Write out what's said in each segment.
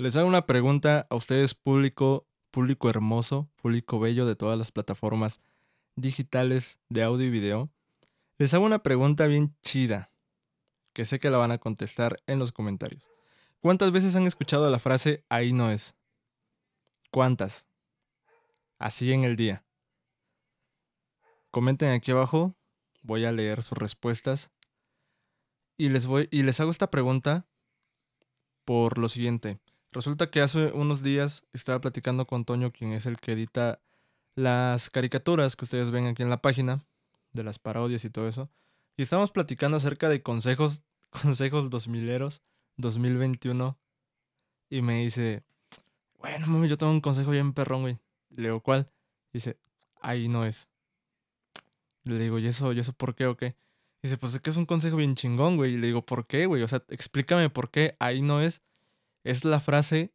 Les hago una pregunta a ustedes, público, público hermoso, público bello de todas las plataformas digitales de audio y video. Les hago una pregunta bien chida, que sé que la van a contestar en los comentarios. ¿Cuántas veces han escuchado la frase ahí no es? ¿Cuántas? Así en el día. Comenten aquí abajo, voy a leer sus respuestas. Y les voy y les hago esta pregunta por lo siguiente. Resulta que hace unos días estaba platicando con Toño, quien es el que edita las caricaturas que ustedes ven aquí en la página, de las parodias y todo eso. Y estábamos platicando acerca de consejos, consejos 2000eros, 2021. Y me dice, bueno, mami, yo tengo un consejo bien perrón, güey. Le digo, ¿cuál? Dice, ahí no es. Le digo, ¿y eso, ¿y eso por qué o qué? Dice, pues es que es un consejo bien chingón, güey. Y le digo, ¿por qué, güey? O sea, explícame por qué ahí no es es la frase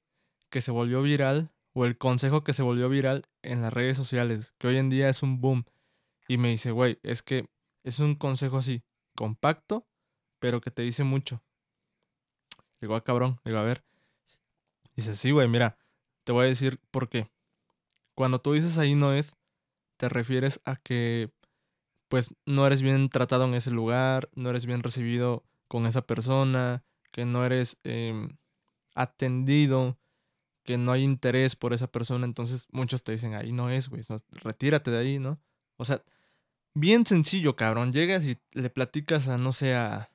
que se volvió viral o el consejo que se volvió viral en las redes sociales, que hoy en día es un boom. Y me dice, güey, es que es un consejo así, compacto, pero que te dice mucho. Digo, ah, cabrón, digo, a ver. Dice, sí, güey, mira, te voy a decir por qué. Cuando tú dices ahí no es, te refieres a que, pues, no eres bien tratado en ese lugar, no eres bien recibido con esa persona, que no eres... Eh, atendido, que no hay interés por esa persona, entonces muchos te dicen, ahí no es, güey, retírate de ahí, ¿no? O sea, bien sencillo, cabrón, llegas y le platicas a, no sé, a,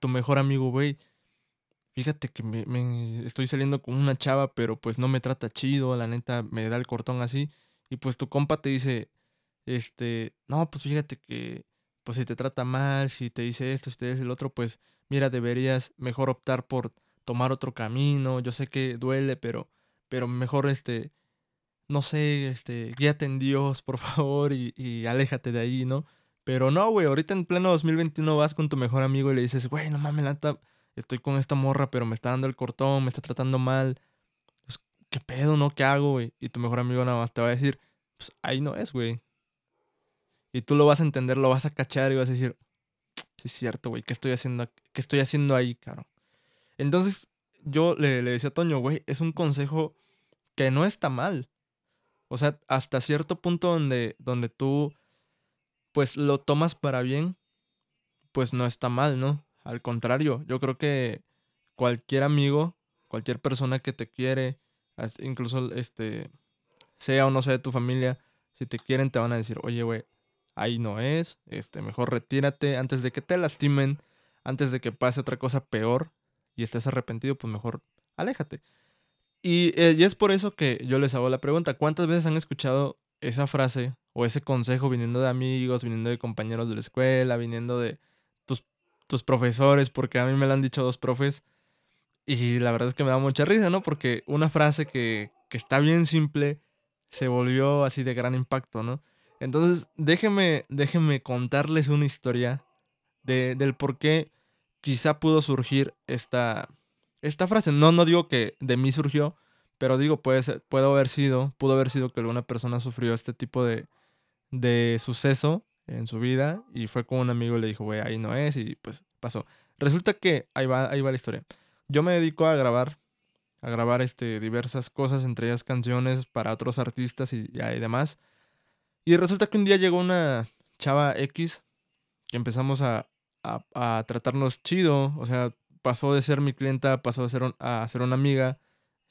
tu mejor amigo, güey, fíjate que me, estoy saliendo con una chava, pero pues no me trata chido, la neta me da el cortón así, y pues tu compa te dice, este, no, pues fíjate que, pues si te trata mal, si te dice esto, si te dice el otro, pues mira, deberías mejor optar por tomar otro camino. Yo sé que duele, pero, pero mejor este, no sé, este, guíate en Dios, por favor, y, y aléjate de ahí, ¿no? Pero no, güey, ahorita en pleno 2021 vas con tu mejor amigo y le dices, güey, no mames, neta, estoy con esta morra, pero me está dando el cortón, me está tratando mal. Pues, ¿qué pedo, no? ¿Qué hago, güey? Y tu mejor amigo nada más te va a decir, pues ahí no es, güey. Y tú lo vas a entender, lo vas a cachar y vas a decir, sí es cierto, güey, ¿qué estoy haciendo, qué estoy haciendo ahí, caro? Entonces, yo le, decía a Toño, güey, es un consejo que no está mal. O sea, hasta cierto punto donde, donde tú, pues lo tomas para bien, pues no está mal, ¿no? Al contrario, yo creo que cualquier amigo, cualquier persona que te quiere, incluso este, sea o no sea de tu familia, si te quieren te van a decir, oye, güey, ahí no es, este, mejor retírate antes de que te lastimen, antes de que pase otra cosa peor y estés arrepentido, pues mejor aléjate. Eh, y, es por eso que yo les hago la pregunta, ¿cuántas veces han escuchado esa frase o ese consejo viniendo de amigos, viniendo de compañeros de la escuela, viniendo de tus, tus profesores? Porque a mí me lo han dicho dos profes y la verdad es que me da mucha risa, ¿no? Porque una frase que, que está bien simple se volvió así de gran impacto, ¿no? Entonces, déjenme, déjenme contarles una historia de, del por qué quizá pudo surgir esta, esta frase. No, no digo que de mí surgió, pero digo, puede ser, haber sido, pudo haber sido que alguna persona sufrió este tipo de, de suceso en su vida y fue con un amigo y le dijo, güey, ahí no es y pues pasó. Resulta que ahí va, ahí va la historia. Yo me dedico a grabar, a grabar este, diversas cosas, entre ellas canciones para otros artistas y, y demás. Y resulta que un día llegó una chava X que empezamos a, a, tratarnos chido. O sea, pasó de ser mi clienta, pasó de ser a ser una amiga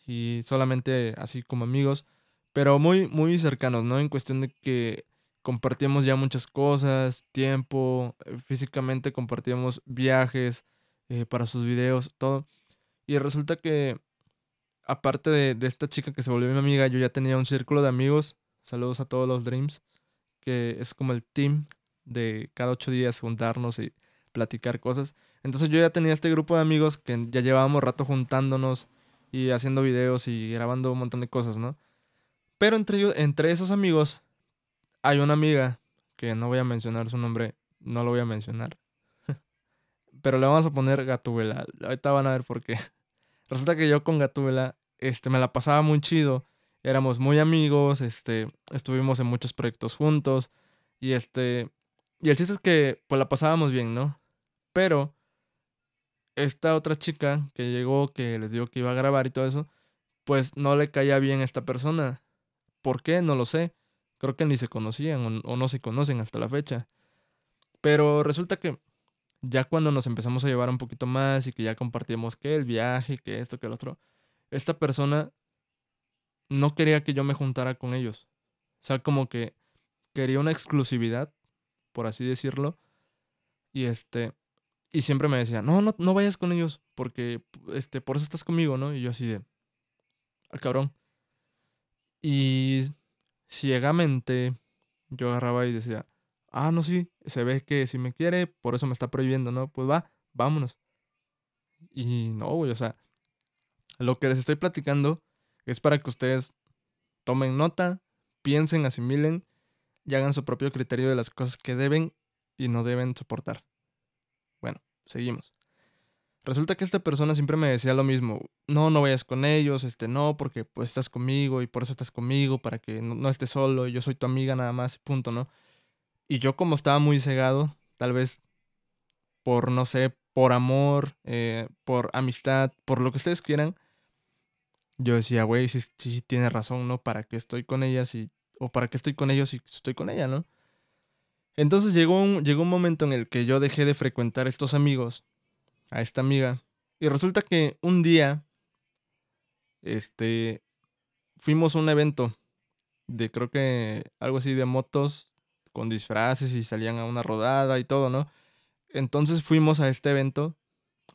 y solamente así como amigos, pero muy, muy cercanos, ¿no? En cuestión de que compartíamos ya muchas cosas, tiempo, eh, físicamente compartíamos viajes eh, para sus videos, todo. Y resulta que, aparte de, de, esta chica que se volvió mi amiga, yo ya tenía un círculo de amigos. Saludos a todos los Dreams, que es como el team de cada ocho días juntarnos y platicar cosas. Entonces yo ya tenía este grupo de amigos que ya llevábamos rato juntándonos y haciendo videos y grabando un montón de cosas, ¿no? Pero entre, entre esos amigos hay una amiga que no voy a mencionar su nombre, no lo voy a mencionar. Pero le vamos a poner Gatúbela. Ahorita van a ver por qué. Resulta que yo con Gatúbela este, me la pasaba muy chido. Éramos muy amigos, este, estuvimos en muchos proyectos juntos. Y este. Y el chiste es que pues la pasábamos bien, ¿no? Pero esta otra chica que llegó, que les digo que iba a grabar y todo eso, pues no le caía bien a esta persona. ¿Por qué? No lo sé. Creo que ni se conocían o, no se conocen hasta la fecha. Pero resulta que ya cuando nos empezamos a llevar un poquito más y que ya compartíamos que el viaje, que esto, que el otro, esta persona no quería que yo me juntara con ellos. O sea, como que quería una exclusividad, por así decirlo. Y este, y siempre me decía, no, no, no vayas con ellos, porque este, por eso estás conmigo, ¿no? Y yo así de, al cabrón. Y ciegamente yo agarraba y decía, ah, no, sí, se ve que si me quiere, por eso me está prohibiendo, ¿no? Pues va, vámonos. Y no, o sea, lo que les estoy platicando es para que ustedes tomen nota, piensen, asimilen y hagan su propio criterio de las cosas que deben y no deben soportar. Bueno, seguimos. Resulta que esta persona siempre me decía lo mismo, no, no vayas con ellos, este, no, porque pues estás conmigo y por eso estás conmigo, para que no, estés solo, yo soy tu amiga nada más, punto, ¿no? Y yo como estaba muy cegado, tal vez por, no sé, por amor, eh, por amistad, por lo que ustedes quieran, yo decía, güey, sí, sí, tiene razón, ¿no? ¿Para qué estoy con ella si, o para qué estoy con ellos si estoy con ella, ¿no? Entonces llegó un, llegó un momento en el que yo dejé de frecuentar a estos amigos a esta amiga. Y resulta que un día, este, fuimos a un evento de creo que algo así de motos con disfraces y salían a una rodada y todo, ¿no? Entonces fuimos a este evento,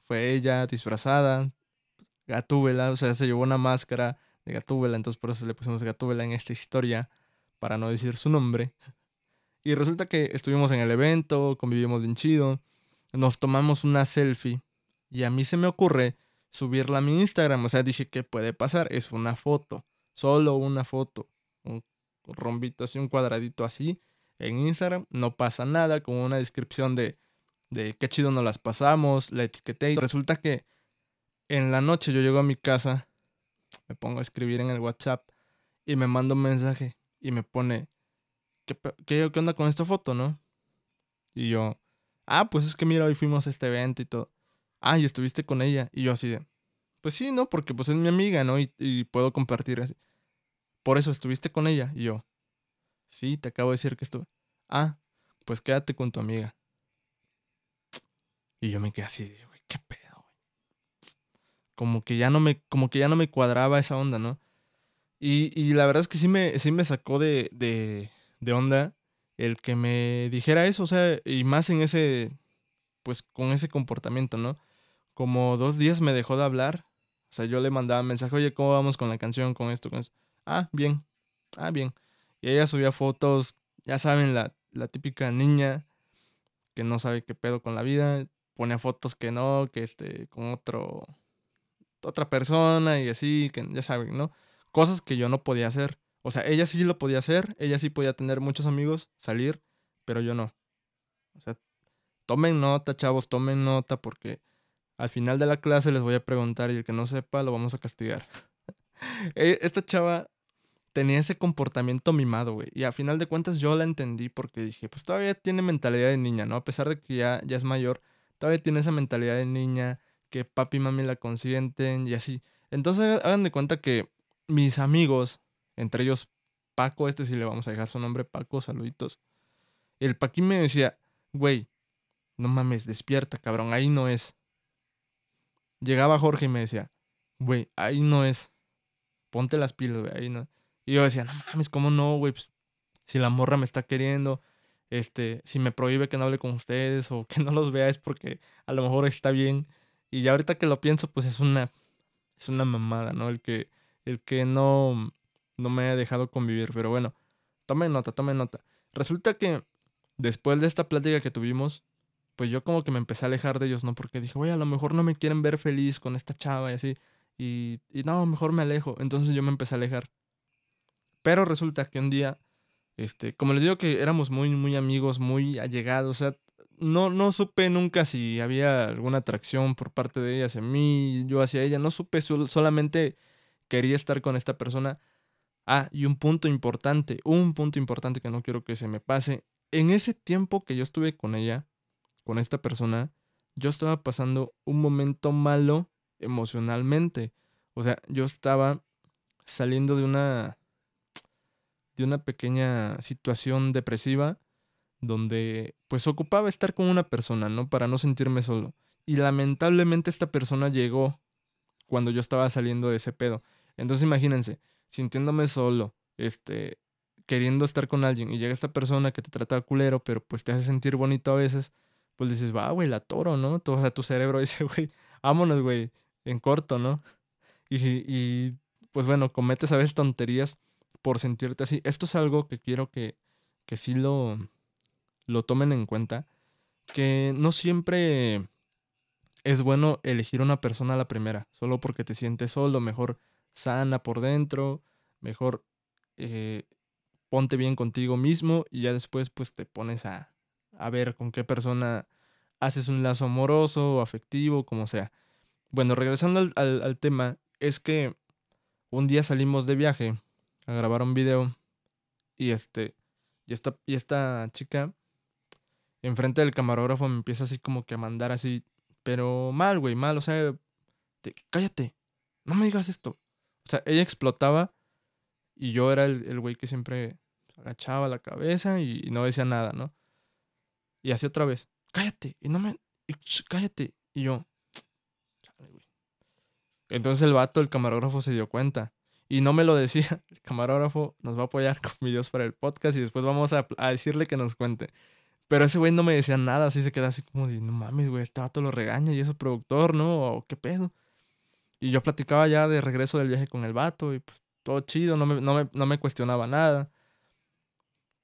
fue ella disfrazada, Gatúbela, o sea, se llevó una máscara de Gatúbela, entonces por eso le pusimos Gatúbela en esta historia, para no decir su nombre. Y resulta que estuvimos en el evento, convivimos bien chido nos tomamos una selfie y a mí se me ocurre subirla a mi Instagram. O sea, dije, ¿qué puede pasar? Es una foto, solo una foto. Un rombito así, un cuadradito así en Instagram. No pasa nada, con una descripción de, de qué chido nos las pasamos, la etiqueté. Y resulta que en la noche yo llego a mi casa, me pongo a escribir en el WhatsApp y me manda un mensaje y me pone, ¿qué, qué, onda con esta foto, no? Y yo, ah, pues es que mira, hoy fuimos a este evento y todo. Ah, y estuviste con ella. Y yo así de, pues sí, ¿no? Porque pues es mi amiga, ¿no? Y, puedo compartir así. Por eso estuviste con ella. Y yo, sí, te acabo de decir que estuve. Ah, pues quédate con tu amiga. Y yo me quedé así, güey, qué pedo, güey. Como que ya no me, como que ya no me cuadraba esa onda, ¿no? Y, y la verdad es que sí me, sí me sacó de, de, de onda el que me dijera eso, o sea, y más en ese, pues con ese comportamiento, ¿no? Como dos días me dejó de hablar, o sea, yo le mandaba mensaje, oye, ¿cómo vamos con la canción, con esto, con eso? Ah, bien, ah, bien. Y ella subía fotos, ya saben, la, la típica niña que no sabe qué pedo con la vida, pone fotos que no, que este, con otro, otra persona y así, que ya saben, ¿no? Cosas que yo no podía hacer. O sea, ella sí lo podía hacer, ella sí podía tener muchos amigos, salir, pero yo no. O sea, tomen nota, chavos, tomen nota porque al final de la clase les voy a preguntar y el que no sepa lo vamos a castigar. E, esta chava tenía ese comportamiento mimado, güey. Y a final de cuentas yo la entendí porque dije, pues todavía tiene mentalidad de niña, ¿no? A pesar de que ya, ya es mayor, todavía tiene esa mentalidad de niña, que papi y mami la consienten y así. Entonces hagan de cuenta que mis amigos entre ellos Paco, este sí le vamos a dejar su nombre, Paco, saluditos. El Paquín me decía, güey, no mames, despierta, cabrón, ahí no es. Llegaba Jorge y me decía, güey, ahí no es. Ponte las pilas, güey, ahí no. Y yo decía, no mames, ¿cómo no, güey? Pues, si la morra me está queriendo, este, si me prohíbe que no hable con ustedes o que no los vea es porque a lo mejor está bien. Y ahorita que lo pienso, pues es una, es una mamada, ¿no? El que, el que no, no me ha dejado convivir. Pero bueno, tomen nota, tomen nota. Resulta que después de esta plática que tuvimos, pues yo como que me empecé a alejar de ellos, ¿no? Porque dije, güey, a lo mejor no me quieren ver feliz con esta chava y así. Y, y no, mejor me alejo. Entonces yo me empecé a alejar. Pero resulta que un día, este, como les digo que éramos muy, muy amigos, muy allegados, o sea, no, no supe nunca si había alguna atracción por parte de ella hacia mí, yo hacia ella, no supe, solamente quería estar con esta persona Ah, y un punto importante, un punto importante que no quiero que se me pase. En ese tiempo que yo estuve con ella, con esta persona, yo estaba pasando un momento malo emocionalmente. O sea, yo estaba saliendo de una de una pequeña situación depresiva donde pues ocupaba estar con una persona, ¿no? Para no sentirme solo. Y lamentablemente esta persona llegó cuando yo estaba saliendo de ese pedo. Entonces imagínense, sintiéndome solo, este, queriendo estar con alguien y llega esta persona que te trata culero, pero pues te hace sentir bonito a veces, pues dices, va, güey, la toro, ¿no? Todo, o sea, tu cerebro dice, güey, vámonos, güey, en corto, ¿no? Y, y pues bueno, cometes a veces tonterías por sentirte así. Esto es algo que quiero que, que sí lo, lo tomen en cuenta. Que no siempre es bueno elegir una persona a la primera, solo porque te sientes solo, mejor sana por dentro, mejor eh, ponte bien contigo mismo y ya después pues te pones a, a ver con qué persona haces un lazo amoroso o afectivo, como sea. Bueno, regresando al, al, tema, es que un día salimos de viaje a grabar un video y este y esta, y esta chica enfrente del camarógrafo me empieza así como que a mandar así, pero mal, güey, mal, o sea, cállate, no me digas esto. O sea, ella explotaba y yo era el, güey que siempre agachaba la cabeza y, no decía nada, ¿no? Y así otra vez, cállate, y no me, cállate. Y yo, Entonces el vato, el camarógrafo, se dio cuenta. Y no me lo decía. El camarógrafo nos va a apoyar con videos para el podcast y después vamos a, a decirle que nos cuente. Pero ese güey no me decía nada, así se queda así como de, no mames, güey, este vato lo regaña y es productor, ¿no? O qué pedo. Y yo platicaba ya de regreso del viaje con el vato y pues todo chido, no me, no me, cuestionaba nada.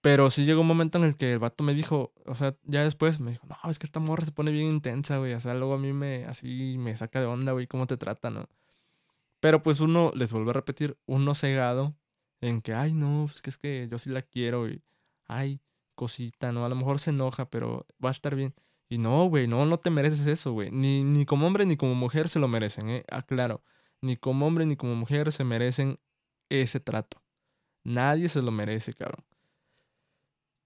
Pero sí llegó un momento en el que el vato me dijo, o sea, ya después me dijo, no, es que esta morra se pone bien intensa, güey. O sea, luego a mí me, así me saca de onda, güey, cómo te trata, ¿no? Pero pues uno, les vuelvo a repetir, uno cegado en que, ay, no, es que es que yo sí la quiero y, ay, cosita, ¿no? A lo mejor se enoja, pero va a estar bien. Y no, güey, no, no te mereces eso, güey. Ni, ni como hombre ni como mujer se lo merecen, ¿eh? Aclaro. Ni como hombre ni como mujer se merecen ese trato. Nadie se lo merece, cabrón.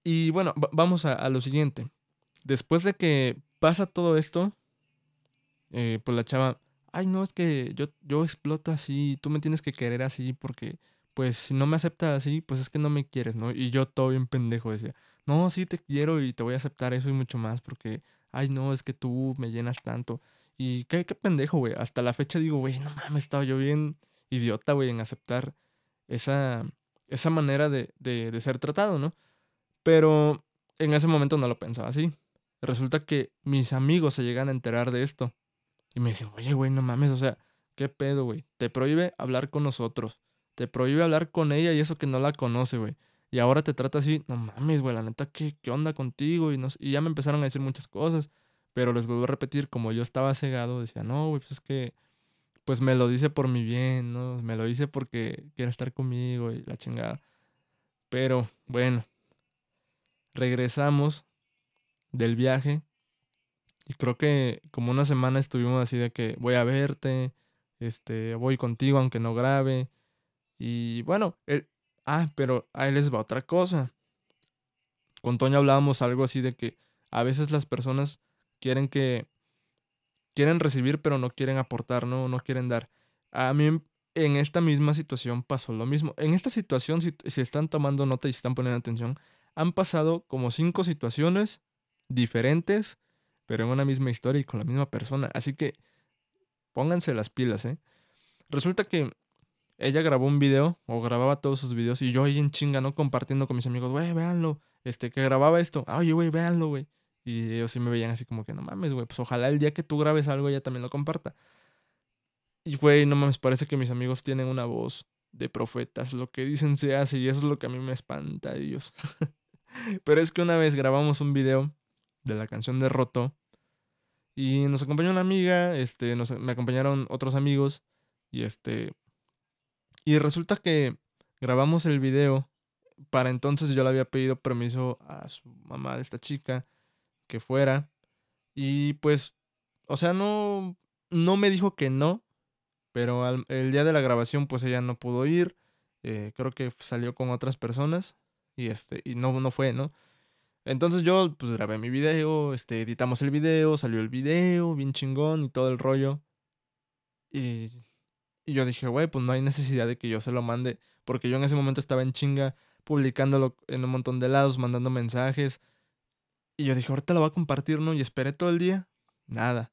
Y bueno, vamos a, lo siguiente. Después de que pasa todo esto, eh, pues la chava, ay, no, es que yo, yo exploto así, tú me tienes que querer así, porque, pues, si no me aceptas así, pues es que no me quieres, ¿no? Y yo todo bien pendejo decía, no, sí te quiero y te voy a aceptar eso y mucho más porque, ay, no, es que tú me llenas tanto. Y qué, qué pendejo, güey. Hasta la fecha digo, güey, no mames, estaba yo bien idiota, güey, en aceptar esa, esa manera de, de, de ser tratado, ¿no? Pero en ese momento no lo pensaba así. Resulta que mis amigos se llegan a enterar de esto. Y me dicen, oye, güey, no mames, o sea, ¿qué pedo, güey? Te prohíbe hablar con nosotros. Te prohíbe hablar con ella y eso que no la conoce, güey. Y ahora te trata así, no mames, güey, la neta, ¿qué, ¿qué onda contigo? Y, y ya me empezaron a decir muchas cosas. Pero les vuelvo a repetir, como yo estaba cegado, decía, no, güey, pues es que, pues me lo dice por mi bien, ¿no? Me lo dice porque quiere estar conmigo y la chingada. Pero, bueno, regresamos del viaje. Y creo que como una semana estuvimos así de que voy a verte, este, voy contigo aunque no grabe. Y bueno, el, Ah, pero ahí les va otra cosa. Con Toño hablábamos algo así de que a veces las personas quieren que quieren recibir pero no quieren aportar, no, no quieren dar. A mí en esta misma situación pasó lo mismo. En esta situación, si, si están tomando nota y están poniendo atención, han pasado como cinco situaciones diferentes, pero en una misma historia y con la misma persona. Así que pónganse las pilas, ¿eh? Resulta que ella grabó un video o grababa todos sus videos y yo ahí en chinga, ¿no? Compartiendo con mis amigos, güey, véanlo. Este, que grababa esto. Oye, güey, véanlo, güey. Y ellos sí me veían así como que, no mames, güey, pues ojalá el día que tú grabes algo ella también lo comparta. Y, güey, no mames, parece que mis amigos tienen una voz de profetas. Lo que dicen se hace y eso es lo que a mí me espanta ellos. Pero es que una vez grabamos un video de la canción de Roto y nos acompañó una amiga, este, nos, me acompañaron otros amigos y este, y resulta que grabamos el video. Para entonces yo le había pedido permiso a su mamá de esta chica que fuera. Y pues, o sea, no, no me dijo que no. Pero el día de la grabación pues ella no pudo ir. Eh, creo que salió con otras personas. Y este, y no, no fue, ¿no? Entonces yo pues grabé mi video, este, editamos el video, salió el video, bien chingón y todo el rollo. Y Y yo dije, güey, pues no hay necesidad de que yo se lo mande, porque yo en ese momento estaba en chinga publicándolo en un montón de lados, mandando mensajes. Y yo dije, ahorita lo voy a compartir, ¿no? Y esperé todo el día, nada.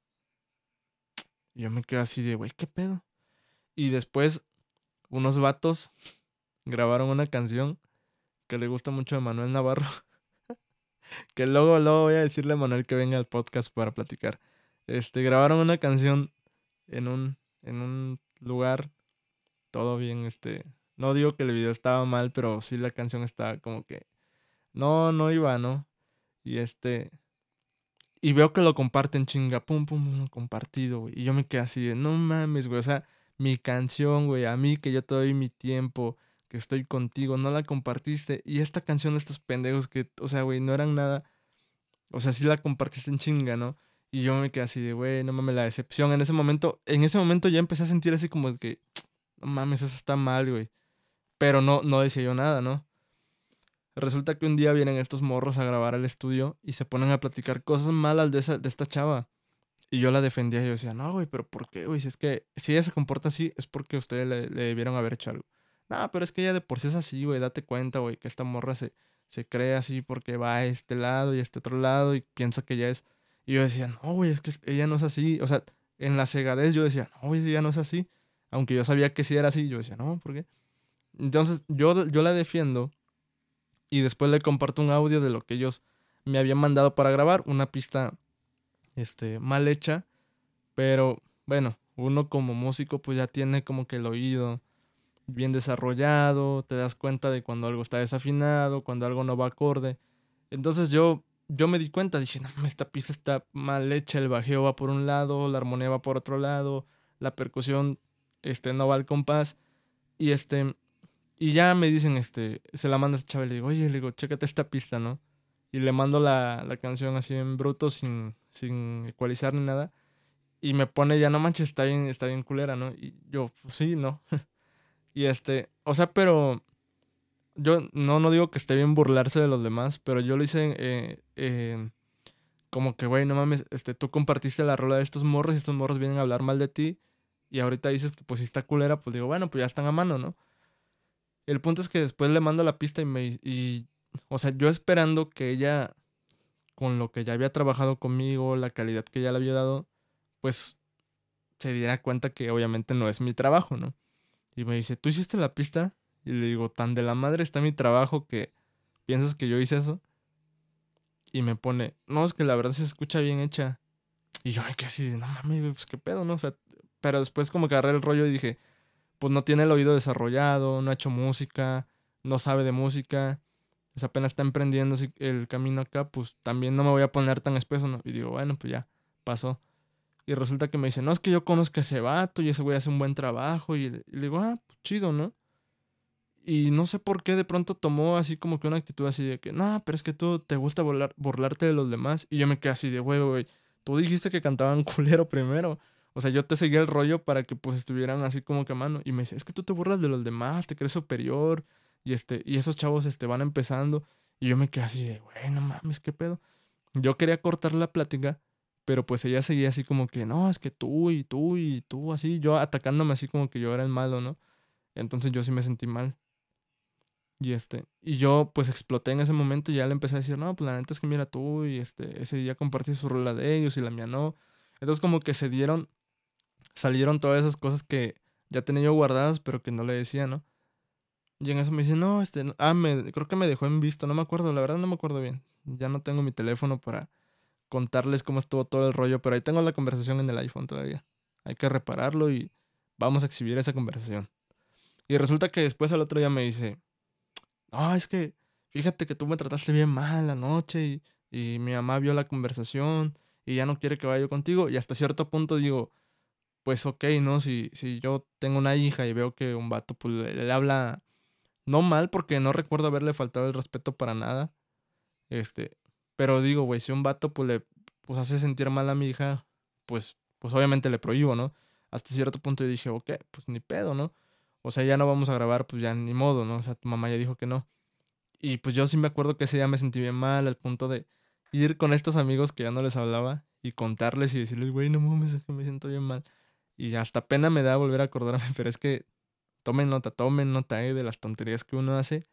Y yo me quedé así de, güey, ¿qué pedo? Y después, unos vatos grabaron una canción que le gusta mucho a Manuel Navarro. que luego, luego voy a decirle a Manuel que venga al podcast para platicar. Este, grabaron una canción en un, en un lugar, todo bien, este, no digo que el video estaba mal, pero sí la canción estaba como que, no, no iba, ¿no? Y este, y veo que lo comparten chinga, pum, pum, pum, compartido, güey. Y yo me quedé así de, no mames, güey, o sea, mi canción, güey, a mí que yo te doy mi tiempo, que estoy contigo, no la compartiste. Y esta canción estos pendejos que, o sea, güey, no eran nada. O sea, sí la compartiste en chinga, ¿no? Y yo me quedé así de, güey, no mames, la decepción. En ese momento, en ese momento ya empecé a sentir así como que, no mames, eso está mal, güey. Pero no, no decía yo nada, ¿no? Resulta que un día vienen estos morros a grabar al estudio y se ponen a platicar cosas malas de, esa, de esta chava. Y yo la defendía y yo decía, no, güey, pero ¿por qué, güey? Si es que si ella se comporta así, es porque ustedes le, le debieron haber hecho algo. No, pero es que ella de por sí es así, güey, date cuenta, güey, que esta morra se, se cree así porque va a este lado y a este otro lado y piensa que ella es... Y yo decía, no, güey, es que ella no es así. O sea, en la cegadez yo decía, no, güey, ella no es así. Aunque yo sabía que sí era así, yo decía, no, ¿por qué? Entonces yo, yo la defiendo y después le comparto un audio de lo que ellos me habían mandado para grabar, una pista este, mal hecha, pero bueno, uno como músico pues ya tiene como que el oído bien desarrollado, te das cuenta de cuando algo está desafinado, cuando algo no va acorde. Entonces yo yo me di cuenta, dije, no, esta pista está mal hecha, el bajeo va por un lado, la armonía va por otro lado, la percusión este no va al compás y este y ya me dicen, este, se la manda a chaval, le digo, oye, le digo, chécate esta pista, ¿no? Y le mando la, la canción así en bruto, sin, sin ecualizar ni nada. Y me pone, ya no manches, está bien, está bien culera, ¿no? Y yo, pues sí, ¿no? y este, o sea, pero yo no, no digo que esté bien burlarse de los demás, pero yo lo hice eh, como que, güey, no mames, este, tú compartiste la rola de estos morros y estos morros vienen a hablar mal de ti. Y ahorita dices que pues si está culera, pues digo, bueno, pues ya están a mano, ¿no? El punto es que después le mando la pista y me. Y, o sea, yo esperando que ella, con lo que ya había trabajado conmigo, la calidad que ya le había dado, pues se diera cuenta que obviamente no es mi trabajo, ¿no? Y me dice, ¿tú hiciste la pista? Y le digo, tan de la madre está mi trabajo que piensas que yo hice eso. Y me pone, no, es que la verdad se escucha bien hecha. Y yo me quedé así, no mames, pues qué pedo, ¿no? O sea, pero después como que agarré el rollo y dije, pues no tiene el oído desarrollado, no ha hecho música, no sabe de música, pues apenas está emprendiendo el camino acá, pues también no me voy a poner tan espeso, ¿no? Y digo, bueno, pues ya, pasó. Y resulta que me dice, no, es que yo conozco a ese vato y ese güey hace un buen trabajo. Y, le digo, ah, pues chido, ¿no? Y no sé por qué de pronto tomó así como que una actitud así de que, no, pero es que tú te gusta burlarte de los demás. Y yo me quedé así de, güey, güey, tú dijiste que cantaban culero primero. O sea, yo te seguía el rollo para que pues estuvieran así como que a mano. Y me dice, es que tú te burlas de los demás, te crees superior. Y este, y esos chavos este, van empezando. Y yo me quedé así de, güey, no mames, qué pedo. Yo quería cortar la plática, pero pues ella seguía así como que, no, es que tú y tú y tú, así, yo atacándome así como que yo era el malo, ¿no? Entonces yo sí me sentí mal. Y este, y yo pues exploté en ese momento y ya le empecé a decir, no, pues la neta es que mira tú y este, ese día compartí su rola de ellos y la mía no. Entonces como que se dieron salieron todas esas cosas que ya tenía yo guardadas, pero que no le decía, ¿no? Y en eso me dice, no, este, ah, me, creo que me dejó en visto, no me acuerdo, la verdad no me acuerdo bien. Ya no tengo mi teléfono para contarles cómo estuvo todo el rollo, pero ahí tengo la conversación en el iPhone todavía. Hay que repararlo y vamos a exhibir esa conversación. Y resulta que después al otro día me dice, no, es que fíjate que tú me trataste bien mal la noche y, y mi mamá vio la conversación y ya no quiere que vaya yo contigo. Y hasta cierto punto digo, pues ok, ¿no? Si, si yo tengo una hija y veo que un vato pues, le, habla no mal porque no recuerdo haberle faltado el respeto para nada. Este, pero digo, güey, si un vato pues le pues, hace sentir mal a mi hija, pues, pues obviamente le prohíbo, ¿no? Hasta cierto punto yo dije, ok, pues ni pedo, ¿no? O sea, ya no vamos a grabar, pues ya ni modo, ¿no? O sea, tu mamá ya dijo que no. Y pues yo sí me acuerdo que ese día me sentí bien mal al punto de ir con estos amigos que ya no les hablaba y contarles y decirles, güey, no mames, es que me siento bien mal. Y hasta pena me da volver a acordarme, pero es que tomen nota, tomen nota eh, de las tonterías que uno hace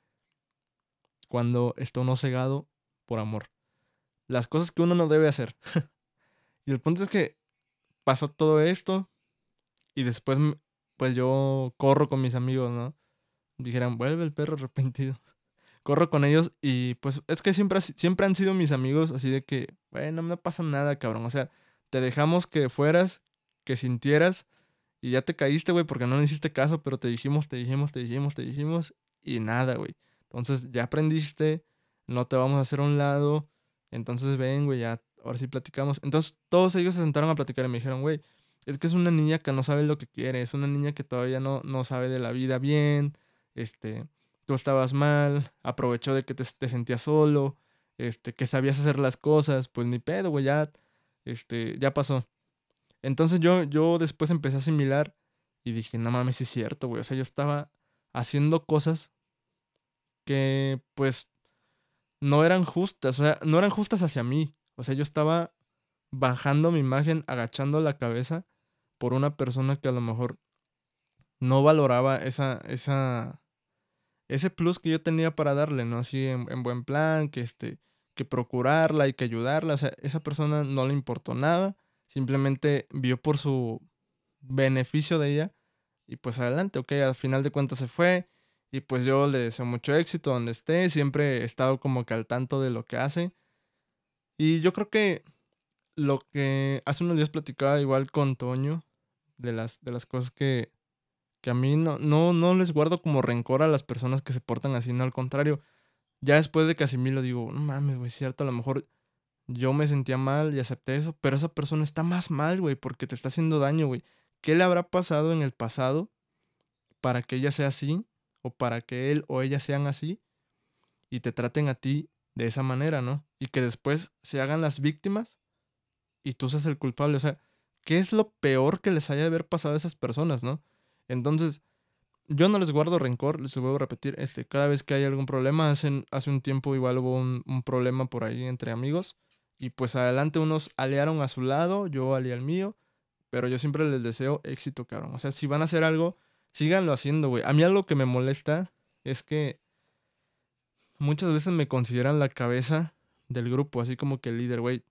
cuando está uno cegado por amor. Las cosas que uno no debe hacer. y el punto es que pasó todo esto y después pues yo corro con mis amigos, ¿no? Dijeran, vuelve el perro arrepentido. corro con ellos y pues es que siempre, siempre han sido mis amigos, así de que, bueno, no pasa nada, cabrón. O sea, te dejamos que fueras, que sintieras y ya te caíste, güey, porque no le hiciste caso, pero te dijimos, te dijimos, te dijimos, te dijimos y nada, güey. Entonces ya aprendiste, no te vamos a hacer un lado. Entonces ven, güey, ya, ahora sí platicamos. Entonces todos ellos se sentaron a platicar y me dijeron, güey, es que es una niña que no sabe lo que quiere, es una niña que todavía no, no sabe de la vida bien, este, tú estabas mal, aprovechó de que te, te sentías solo, este, que sabías hacer las cosas, pues ni pedo, güey, ya, este, ya pasó. Entonces yo, yo después empecé a asimilar y dije, no mames, es cierto, güey, o sea, yo estaba haciendo cosas que, pues, no eran justas, o sea, no eran justas hacia mí, o sea, yo estaba bajando mi imagen, agachando la cabeza por una persona que a lo mejor no valoraba esa, esa, ese plus que yo tenía para darle, ¿no? Así en, en, buen plan, que este, que procurarla y que ayudarla. O sea, esa persona no le importó nada. Simplemente vio por su beneficio de ella. Y pues adelante, ok, al final de cuentas se fue. Y pues yo le deseo mucho éxito donde esté. Siempre he estado como que al tanto de lo que hace. Y yo creo que lo que hace unos días platicaba igual con Toño. De las, de las cosas que, que a mí no, no, no les guardo como rencor a las personas que se portan así, no al contrario. Ya después de que lo digo, no mames, güey, cierto, a lo mejor yo me sentía mal y acepté eso, pero esa persona está más mal, güey, porque te está haciendo daño, güey. ¿Qué le habrá pasado en el pasado para que ella sea así o para que él o ella sean así y te traten a ti de esa manera, ¿no? Y que después se hagan las víctimas y tú seas el culpable, o sea, ¿qué es lo peor que les haya de haber pasado a esas personas, ¿no? Entonces, yo no les guardo rencor, les vuelvo a repetir, este, cada vez que hay algún problema, hace, un tiempo igual hubo un, un, problema por ahí entre amigos, y pues adelante unos aliaron a su lado, yo alié al mío, pero yo siempre les deseo éxito, cabrón. O sea, si van a hacer algo, síganlo haciendo, güey. A mí algo que me molesta es que muchas veces me consideran la cabeza del grupo, así como que el líder, güey.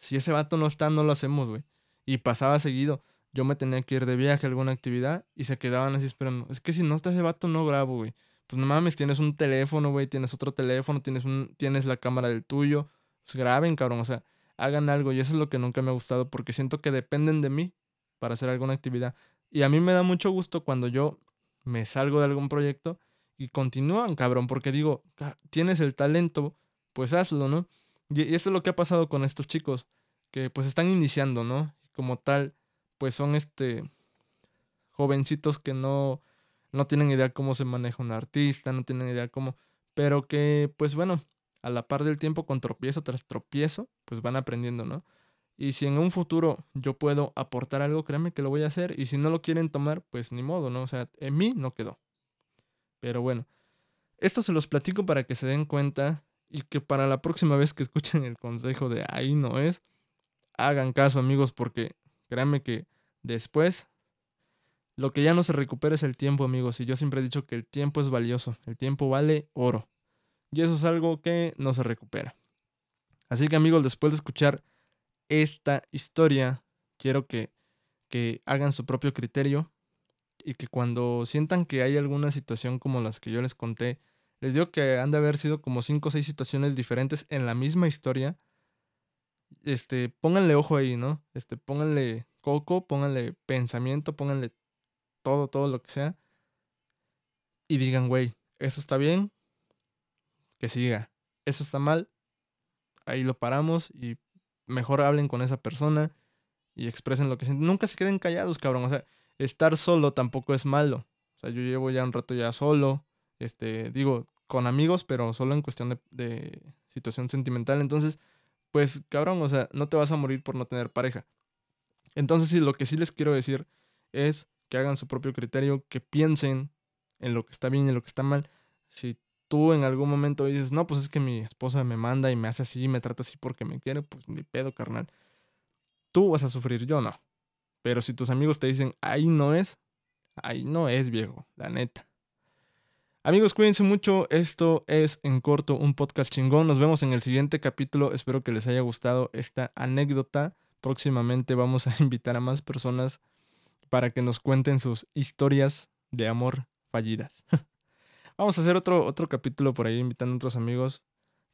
Si ese vato no está, no lo hacemos, güey. Y pasaba seguido yo me tenía que ir de viaje a alguna actividad y se quedaban así esperando. Es que si no está ese vato, no grabo, güey. Pues no mames, tienes un teléfono, güey, tienes otro teléfono, tienes, un, tienes la cámara del tuyo. Pues graben, cabrón, o sea, hagan algo. Y eso es lo que nunca me ha gustado porque siento que dependen de mí para hacer alguna actividad. Y a mí me da mucho gusto cuando yo me salgo de algún proyecto y continúan, cabrón, porque digo, tienes el talento, pues hazlo, ¿no? Y, eso es lo que ha pasado con estos chicos, que pues están iniciando, ¿no? Como tal, pues son este jovencitos que no, no tienen idea cómo se maneja un artista, no tienen idea cómo, pero que pues bueno, a la par del tiempo con tropiezo tras tropiezo, pues van aprendiendo, ¿no? Y si en un futuro yo puedo aportar algo, créanme que lo voy a hacer. Y si no lo quieren tomar, pues ni modo, ¿no? O sea, en mí no quedó. Pero bueno, esto se los platico para que se den cuenta y que para la próxima vez que escuchen el consejo de ahí no es, hagan caso amigos porque Créanme que después lo que ya no se recupera es el tiempo, amigos. Y yo siempre he dicho que el tiempo es valioso. El tiempo vale oro. Y eso es algo que no se recupera. Así que amigos, después de escuchar esta historia, quiero que, que hagan su propio criterio y que cuando sientan que hay alguna situación como las que yo les conté, les digo que han de haber sido como 5 o 6 situaciones diferentes en la misma historia este, pónganle ojo ahí, ¿no? Este, pónganle coco, pónganle pensamiento, pónganle todo, todo lo que sea. Y digan, güey, eso está bien, que siga. Eso está mal, ahí lo paramos y mejor hablen con esa persona y expresen lo que sienten. Nunca se queden callados, cabrón. O sea, estar solo tampoco es malo. O sea, yo llevo ya un rato ya solo. Este, digo, con amigos, pero solo en cuestión de, de situación sentimental. Entonces, pues cabrón, o sea, no te vas a morir por no tener pareja. Entonces, sí, lo que sí les quiero decir es que hagan su propio criterio, que piensen en lo que está bien y en lo que está mal. Si tú en algún momento dices, no, pues es que mi esposa me manda y me hace así me trata así porque me quiere, pues ni pedo, carnal. Tú vas a sufrir, yo no. Pero si tus amigos te dicen, ahí no es, ahí no es, viejo, la neta. Amigos, cuídense mucho. Esto es en corto un podcast chingón. Nos vemos en el siguiente capítulo. Espero que les haya gustado esta anécdota. Próximamente vamos a invitar a más personas para que nos cuenten sus historias de amor fallidas. vamos a hacer otro, otro capítulo por ahí invitando a otros amigos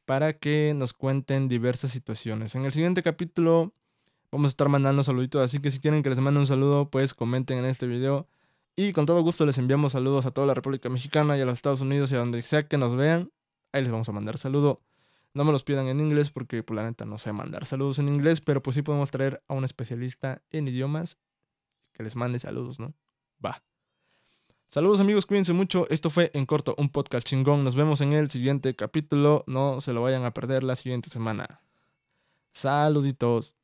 para que nos cuenten diversas situaciones. En el siguiente capítulo vamos a estar mandando saluditos, así que si quieren que les mande un saludo, pues comenten en este video. Y con todo gusto les enviamos saludos a toda la República Mexicana y a los Estados Unidos y a donde sea que nos vean. Ahí les vamos a mandar saludo. No me los pidan en inglés porque, por pues, la neta, no sé mandar saludos en inglés, pero pues sí podemos traer a un especialista en idiomas que les mande saludos, ¿no? Va. Saludos amigos, cuídense mucho. Esto fue en corto un podcast chingón. Nos vemos en el siguiente capítulo. No se lo vayan a perder la siguiente semana. Saluditos.